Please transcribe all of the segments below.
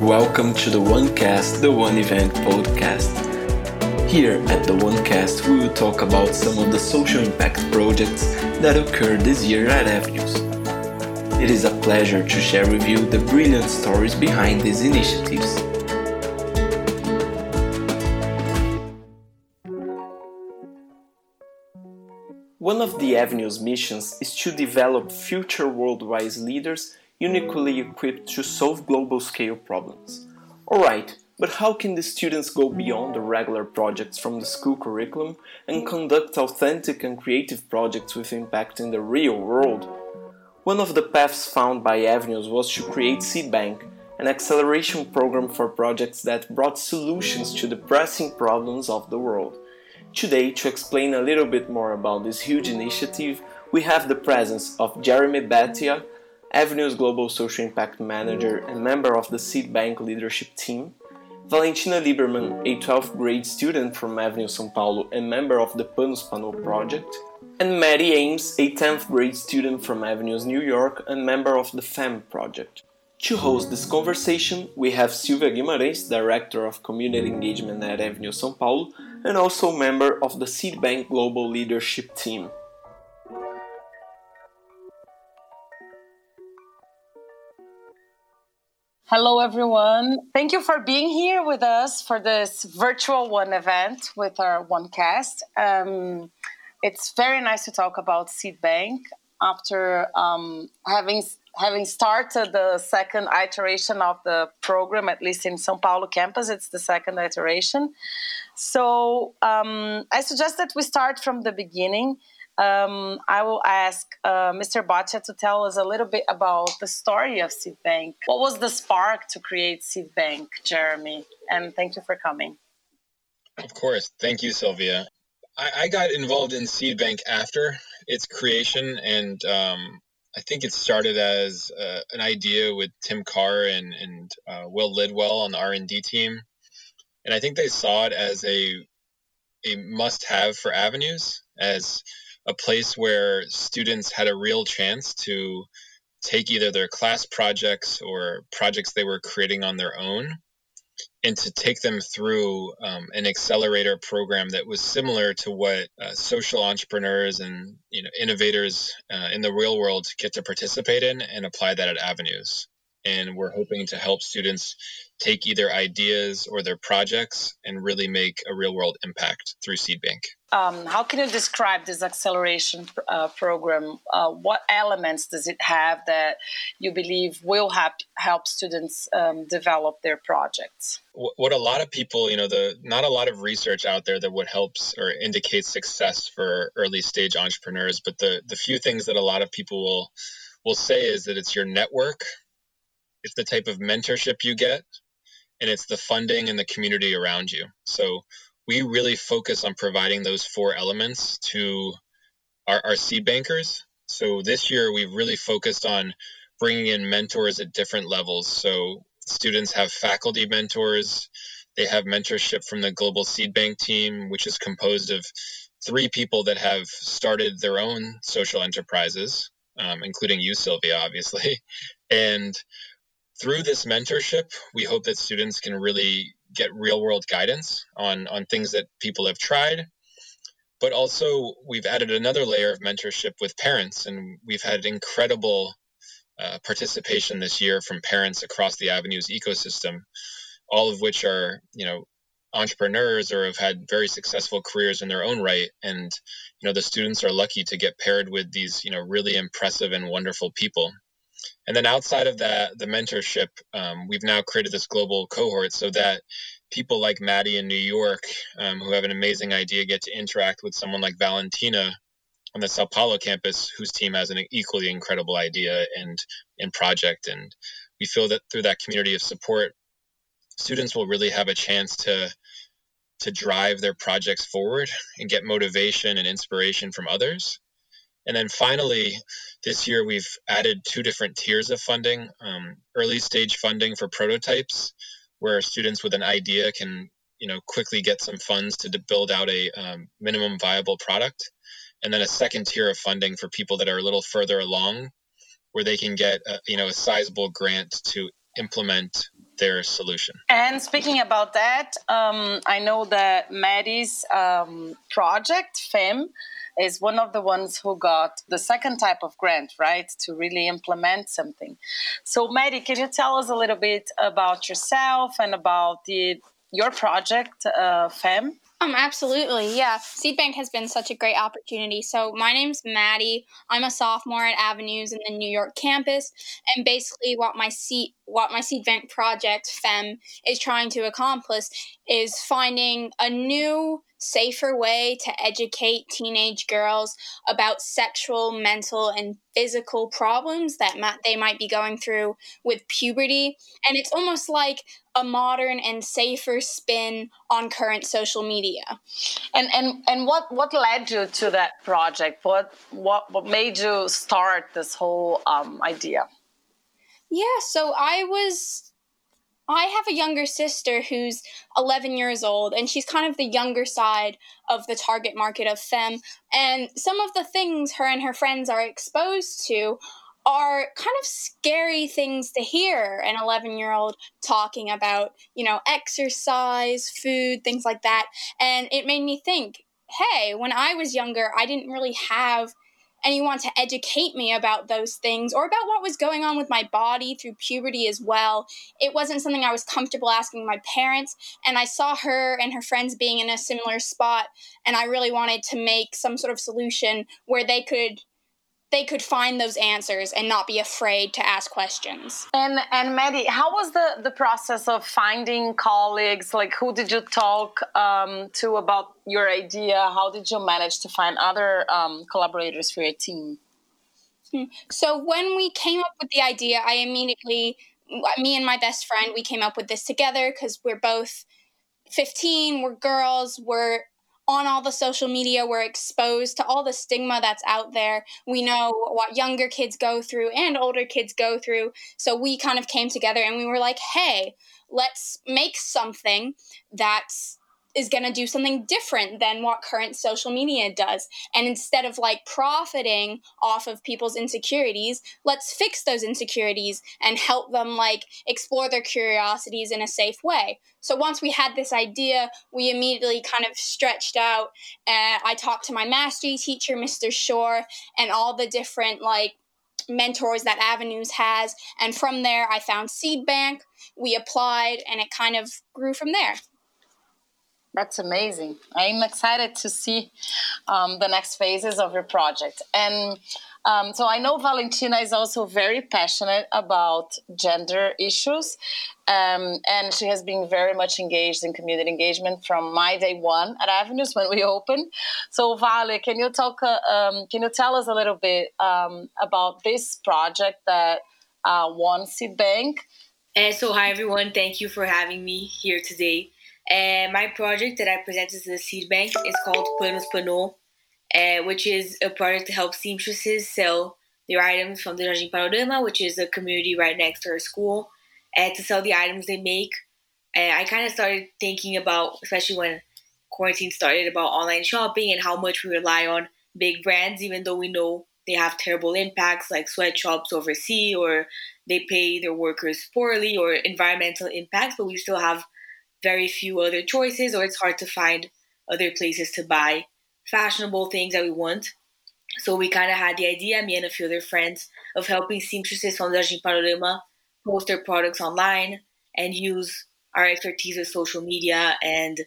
Welcome to the OneCast, the One Event podcast. Here at the OneCast, we will talk about some of the social impact projects that occurred this year at Avenues. It is a pleasure to share with you the brilliant stories behind these initiatives. One of the Avenue's missions is to develop future worldwide leaders uniquely equipped to solve global scale problems. Alright, but how can the students go beyond the regular projects from the school curriculum and conduct authentic and creative projects with impact in the real world? One of the paths found by Avenues was to create Seedbank, an acceleration program for projects that brought solutions to the pressing problems of the world. Today, to explain a little bit more about this huge initiative, we have the presence of Jeremy Bhatia, Avenue's Global Social Impact Manager and member of the Seedbank leadership team, Valentina Lieberman, a 12th grade student from Avenue São Paulo and member of the Panos Panel project, and Maddie Ames, a 10th grade student from Avenues New York and member of the FEM project. To host this conversation, we have Silvia Guimarães, Director of Community Engagement at Avenue São Paulo, and also member of the Seedbank Global Leadership Team. Hello, everyone. Thank you for being here with us for this virtual one event with our OneCast. Um, it's very nice to talk about Seedbank after um, having having started the second iteration of the program, at least in São Paulo campus. It's the second iteration. So um, I suggest that we start from the beginning um, I will ask uh, Mr. Bhatia to tell us a little bit about the story of Seedbank. What was the spark to create Seedbank, Jeremy? And thank you for coming. Of course. Thank you, Silvia. I, I got involved in Seedbank after its creation, and um, I think it started as uh, an idea with Tim Carr and, and uh, Will Lidwell on the R&D team. And I think they saw it as a, a must-have for avenues, as – a place where students had a real chance to take either their class projects or projects they were creating on their own and to take them through um, an accelerator program that was similar to what uh, social entrepreneurs and you know innovators uh, in the real world get to participate in and apply that at avenues and we're hoping to help students take either ideas or their projects and really make a real world impact through Seedbank. Um, how can you describe this acceleration uh, program? Uh, what elements does it have that you believe will help help students um, develop their projects? What a lot of people, you know, the not a lot of research out there that would helps or indicates success for early stage entrepreneurs, but the the few things that a lot of people will will say is that it's your network, it's the type of mentorship you get, and it's the funding and the community around you. So we really focus on providing those four elements to our, our seed bankers. So this year we've really focused on bringing in mentors at different levels. So students have faculty mentors. They have mentorship from the Global Seed Bank team, which is composed of three people that have started their own social enterprises, um, including you, Silvia, obviously. And through this mentorship, we hope that students can really get real world guidance on, on things that people have tried. But also, we've added another layer of mentorship with parents, and we've had incredible uh, participation this year from parents across the Avenues ecosystem, all of which are, you know, entrepreneurs or have had very successful careers in their own right and you know the students are lucky to get paired with these you know really impressive and wonderful people and then outside of that, the mentorship, um, we've now created this global cohort so that people like Maddie in New York, um, who have an amazing idea, get to interact with someone like Valentina on the Sao Paulo campus, whose team has an equally incredible idea and, and project. And we feel that through that community of support, students will really have a chance to to drive their projects forward and get motivation and inspiration from others and then finally, this year we've added two different tiers of funding um, early stage funding for prototypes, where students with an idea can you know quickly get some funds to build out a um, minimum viable product. And then a second tier of funding for people that are a little further along where they can get a, you know a sizable grant to implement their solution. And speaking about that, um, I know that Maddie's um, project, FEM, is one of the ones who got the second type of grant, right, to really implement something. So, Maddie, can you tell us a little bit about yourself and about the your project, uh, FEM? Um, absolutely, yeah. Seed Bank has been such a great opportunity. So my name's Maddie. I'm a sophomore at Avenues in the New York campus, and basically, what my seed, what my Seed Bank project FEM is trying to accomplish is finding a new safer way to educate teenage girls about sexual, mental, and physical problems that they might be going through with puberty. And it's almost like a modern and safer spin on current social media. And and and what what led you to that project? What what what made you start this whole um, idea? Yeah, so I was I have a younger sister who's 11 years old, and she's kind of the younger side of the target market of fem. And some of the things her and her friends are exposed to are kind of scary things to hear an 11 year old talking about, you know, exercise, food, things like that. And it made me think hey, when I was younger, I didn't really have anyone to educate me about those things or about what was going on with my body through puberty as well. It wasn't something I was comfortable asking my parents, and I saw her and her friends being in a similar spot, and I really wanted to make some sort of solution where they could they could find those answers and not be afraid to ask questions. And and Maddie, how was the the process of finding colleagues? Like, who did you talk um, to about your idea? How did you manage to find other um, collaborators for your team? Hmm. So when we came up with the idea, I immediately, me and my best friend, we came up with this together because we're both 15, we're girls, we're on all the social media, we're exposed to all the stigma that's out there. We know what younger kids go through and older kids go through. So we kind of came together and we were like, hey, let's make something that's is going to do something different than what current social media does. And instead of like profiting off of people's insecurities, let's fix those insecurities and help them like explore their curiosities in a safe way. So once we had this idea, we immediately kind of stretched out. And I talked to my mastery teacher, Mr. Shore, and all the different like mentors that Avenues has. And from there, I found Seed Bank. We applied, and it kind of grew from there. That's amazing. I'm excited to see um, the next phases of your project. And um, so I know Valentina is also very passionate about gender issues. Um, and she has been very much engaged in community engagement from my day one at Avenues when we opened. So, Vale, can you talk? Uh, um, can you tell us a little bit um, about this project that uh, won Seed Bank? Uh, so, hi everyone. Thank you for having me here today. Uh, my project that I presented to the seed bank is called Panos Pano, uh, which is a project to help seamstresses sell their items from the Jardim Panorama, which is a community right next to our school, uh, to sell the items they make. And I kind of started thinking about, especially when quarantine started, about online shopping and how much we rely on big brands, even though we know they have terrible impacts like sweatshops overseas or they pay their workers poorly or environmental impacts, but we still have very few other choices, or it's hard to find other places to buy fashionable things that we want. So we kind of had the idea, me and a few other friends, of helping seamstresses from Jardim Panorama post their products online and use our expertise with social media and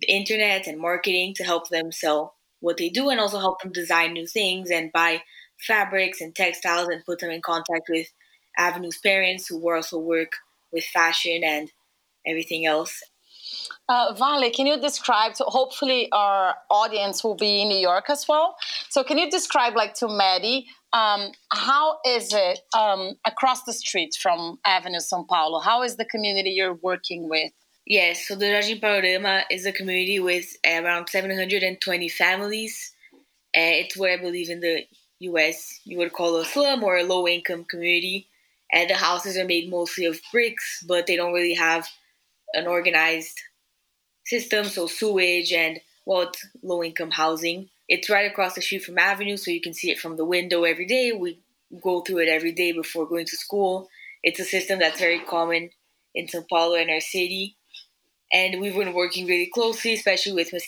the internet and marketing to help them sell what they do and also help them design new things and buy fabrics and textiles and put them in contact with Avenue's parents who were also work with fashion and everything else. Uh, Vale, can you describe? To, hopefully, our audience will be in New York as well. So, can you describe, like, to Maddie, um, how is it um, across the street from Avenue São Paulo? How is the community you're working with? Yes, so the Jardim Panorama is a community with around 720 families. Uh, it's what I believe in the US you would call a slum or a low income community. And the houses are made mostly of bricks, but they don't really have an organized system, so sewage and well, low income housing. It's right across the street from Avenue, so you can see it from the window every day. We go through it every day before going to school. It's a system that's very common in Sao Paulo and our city. And we've been working really closely, especially with Ms.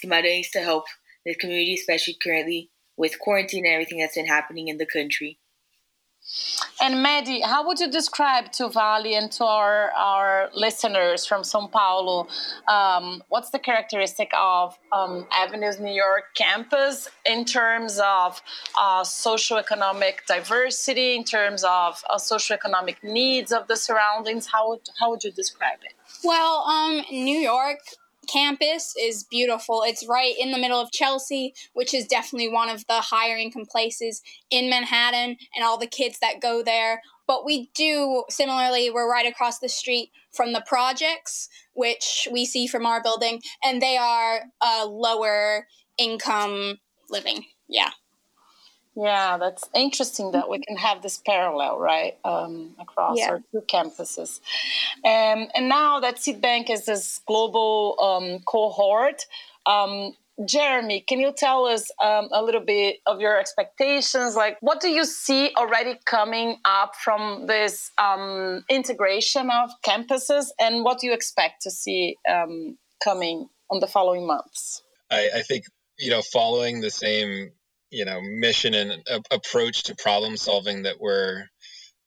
To help the community, especially currently with quarantine and everything that's been happening in the country. And Maddie, how would you describe to and to our, our listeners from São Paulo, um, what's the characteristic of um, Avenues New York campus in terms of uh, socioeconomic diversity, in terms of uh, socioeconomic needs of the surroundings? How would, how would you describe it? Well, um, New York campus is beautiful. It's right in the middle of Chelsea, which is definitely one of the higher income places in Manhattan, and all the kids that go there. But we do, similarly, we're right across the street from the projects, which we see from our building, and they are a lower income living. Yeah. Yeah, that's interesting that we can have this parallel, right, um, across yeah. our two campuses. Um, and now that Seedbank is this global um, cohort, um, Jeremy, can you tell us um, a little bit of your expectations? Like, what do you see already coming up from this um, integration of campuses, and what do you expect to see coming on the following months? I, I think you know, following the same you know mission and a- approach to problem solving that we're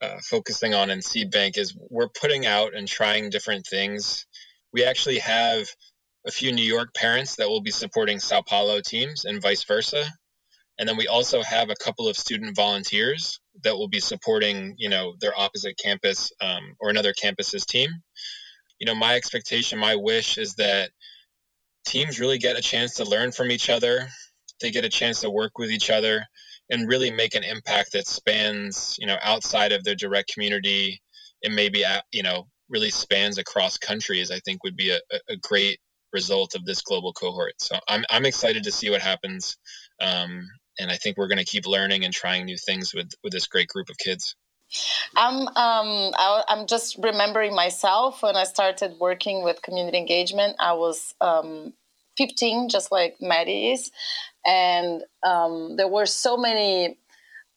uh, focusing on in seed bank is we're putting out and trying different things. We actually have a few new york parents that will be supporting sao paulo teams and vice versa. And then we also have a couple of student volunteers that will be supporting you know their opposite campus um, or another campus's team. You know my expectation my wish is that teams really get a chance to learn from each other they get a chance to work with each other and really make an impact that spans, you know, outside of their direct community and maybe, you know, really spans across countries, I think would be a, a great result of this global cohort. So I'm, I'm excited to see what happens. Um, and I think we're going to keep learning and trying new things with, with this great group of kids. I'm um, I, am just remembering myself when I started working with community engagement. I was um, 15, just like Maddie is, and um, there were so many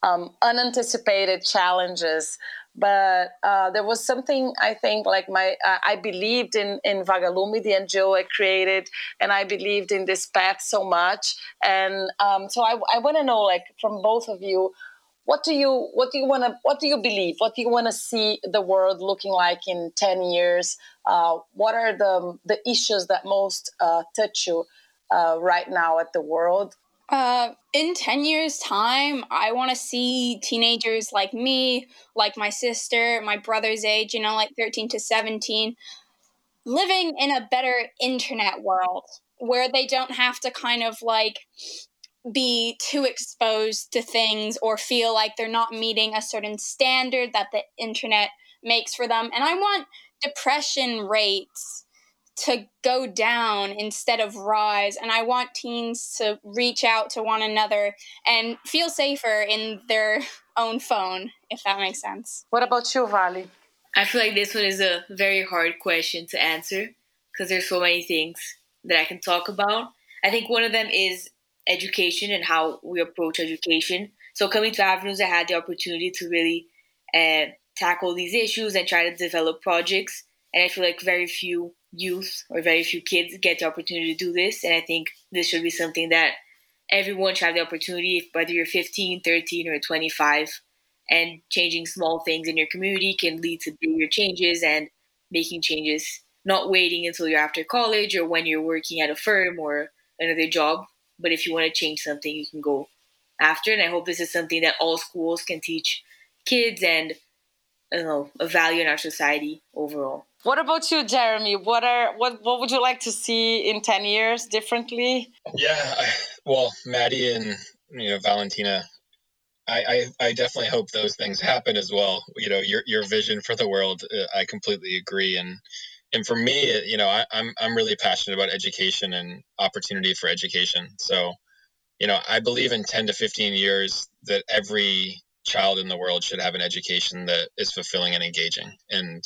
um, unanticipated challenges but uh, there was something I think like my uh, I believed in in Vagalume, the NGO I created, and I believed in this path so much, and um, so I, I want to know like from both of you, what do you what do you want to what do you believe? What do you want to see the world looking like in ten years? Uh, what are the the issues that most uh, touch you? Uh, right now at the world? Uh, in 10 years' time, I want to see teenagers like me, like my sister, my brother's age, you know, like 13 to 17, living in a better internet world where they don't have to kind of like be too exposed to things or feel like they're not meeting a certain standard that the internet makes for them. And I want depression rates to go down instead of rise. And I want teens to reach out to one another and feel safer in their own phone, if that makes sense. What about you, Vali? I feel like this one is a very hard question to answer because there's so many things that I can talk about. I think one of them is education and how we approach education. So coming to Avenues, I had the opportunity to really uh, tackle these issues and try to develop projects. And I feel like very few youth or very few kids get the opportunity to do this. And I think this should be something that everyone should have the opportunity, whether you're 15, 13, or 25. And changing small things in your community can lead to bigger changes and making changes, not waiting until you're after college or when you're working at a firm or another job. But if you want to change something, you can go after. And I hope this is something that all schools can teach kids and I don't know, a value in our society overall. What about you, Jeremy? What are what what would you like to see in ten years differently? Yeah, I, well, Maddie and you know Valentina, I, I, I definitely hope those things happen as well. You know, your your vision for the world, uh, I completely agree. And and for me, you know, I, I'm I'm really passionate about education and opportunity for education. So, you know, I believe in ten to fifteen years that every child in the world should have an education that is fulfilling and engaging. And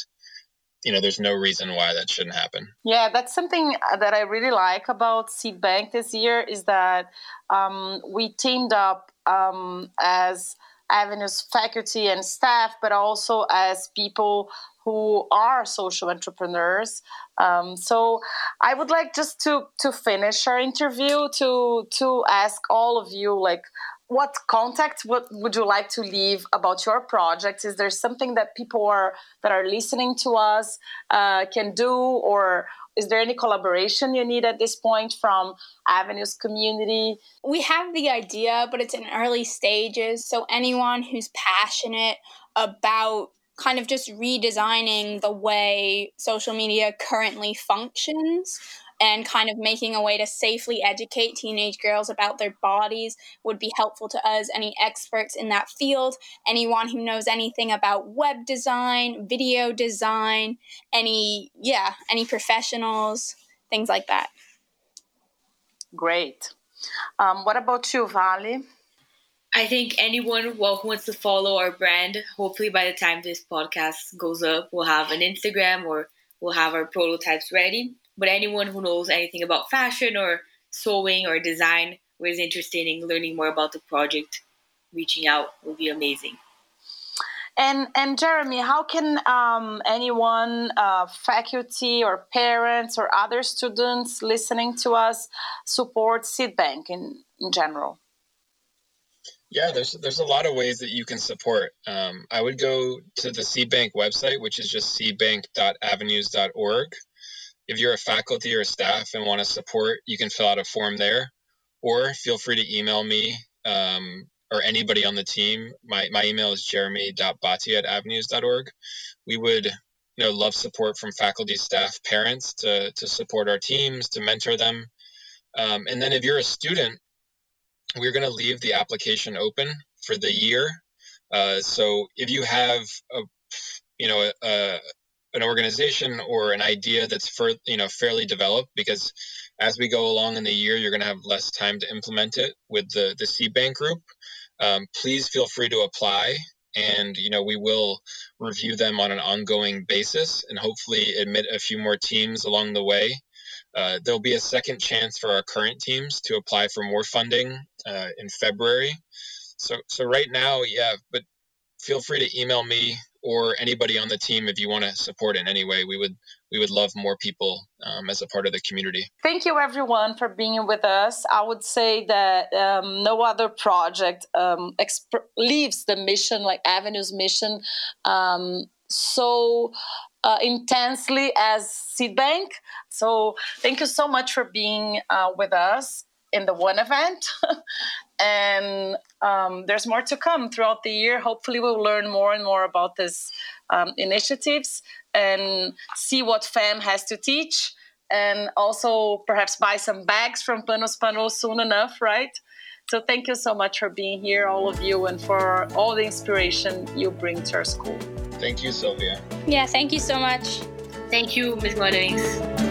you know, there's no reason why that shouldn't happen. Yeah, that's something that I really like about Seed Bank this year is that um, we teamed up um, as Avenues faculty and staff, but also as people who are social entrepreneurs. Um, so I would like just to to finish our interview to to ask all of you like what contact what would you like to leave about your project? Is there something that people are that are listening to us uh, can do? Or is there any collaboration you need at this point from avenues community? We have the idea but it's in early stages. So anyone who's passionate about kind of just redesigning the way social media currently functions and kind of making a way to safely educate teenage girls about their bodies would be helpful to us. Any experts in that field, anyone who knows anything about web design, video design, any, yeah, any professionals, things like that. Great. Um, what about you, Vali? I think anyone well, who wants to follow our brand, hopefully by the time this podcast goes up, we'll have an Instagram or we'll have our prototypes ready. But anyone who knows anything about fashion or sewing or design or is interested in learning more about the project, reaching out will be amazing. And and Jeremy, how can um, anyone, uh, faculty or parents or other students listening to us, support Seedbank in, in general? Yeah, there's there's a lot of ways that you can support. Um, I would go to the Seedbank website, which is just seedbank.avenues.org. If you're a faculty or a staff and want to support, you can fill out a form there, or feel free to email me um, or anybody on the team. My, my email is jeremy.bhatia at avenues.org. We would you know, love support from faculty, staff, parents to, to support our teams, to mentor them. Um, and then if you're a student, we're going to leave the application open for the year. Uh, so if you have a, you know, a, an organization or an idea that's for you know fairly developed because as we go along in the year you're going to have less time to implement it with the the seed bank group. Um, please feel free to apply and you know we will review them on an ongoing basis and hopefully admit a few more teams along the way. Uh, there'll be a second chance for our current teams to apply for more funding uh, in february. So so right now yeah but feel free to email me or anybody on the team if you want to support in any way we would we would love more people um, as a part of the community. Thank you everyone for being with us. I would say that um, no other project um, exp- leaves the mission like avenues mission um, so uh, intensely as seedbank so thank you so much for being uh, with us in the one event and um, there's more to come throughout the year. Hopefully, we'll learn more and more about these um, initiatives and see what FAM has to teach, and also perhaps buy some bags from Panos Panos soon enough, right? So, thank you so much for being here, all of you, and for all the inspiration you bring to our school. Thank you, Silvia. Yeah, thank you so much. Thank you, Ms. Guadagnins.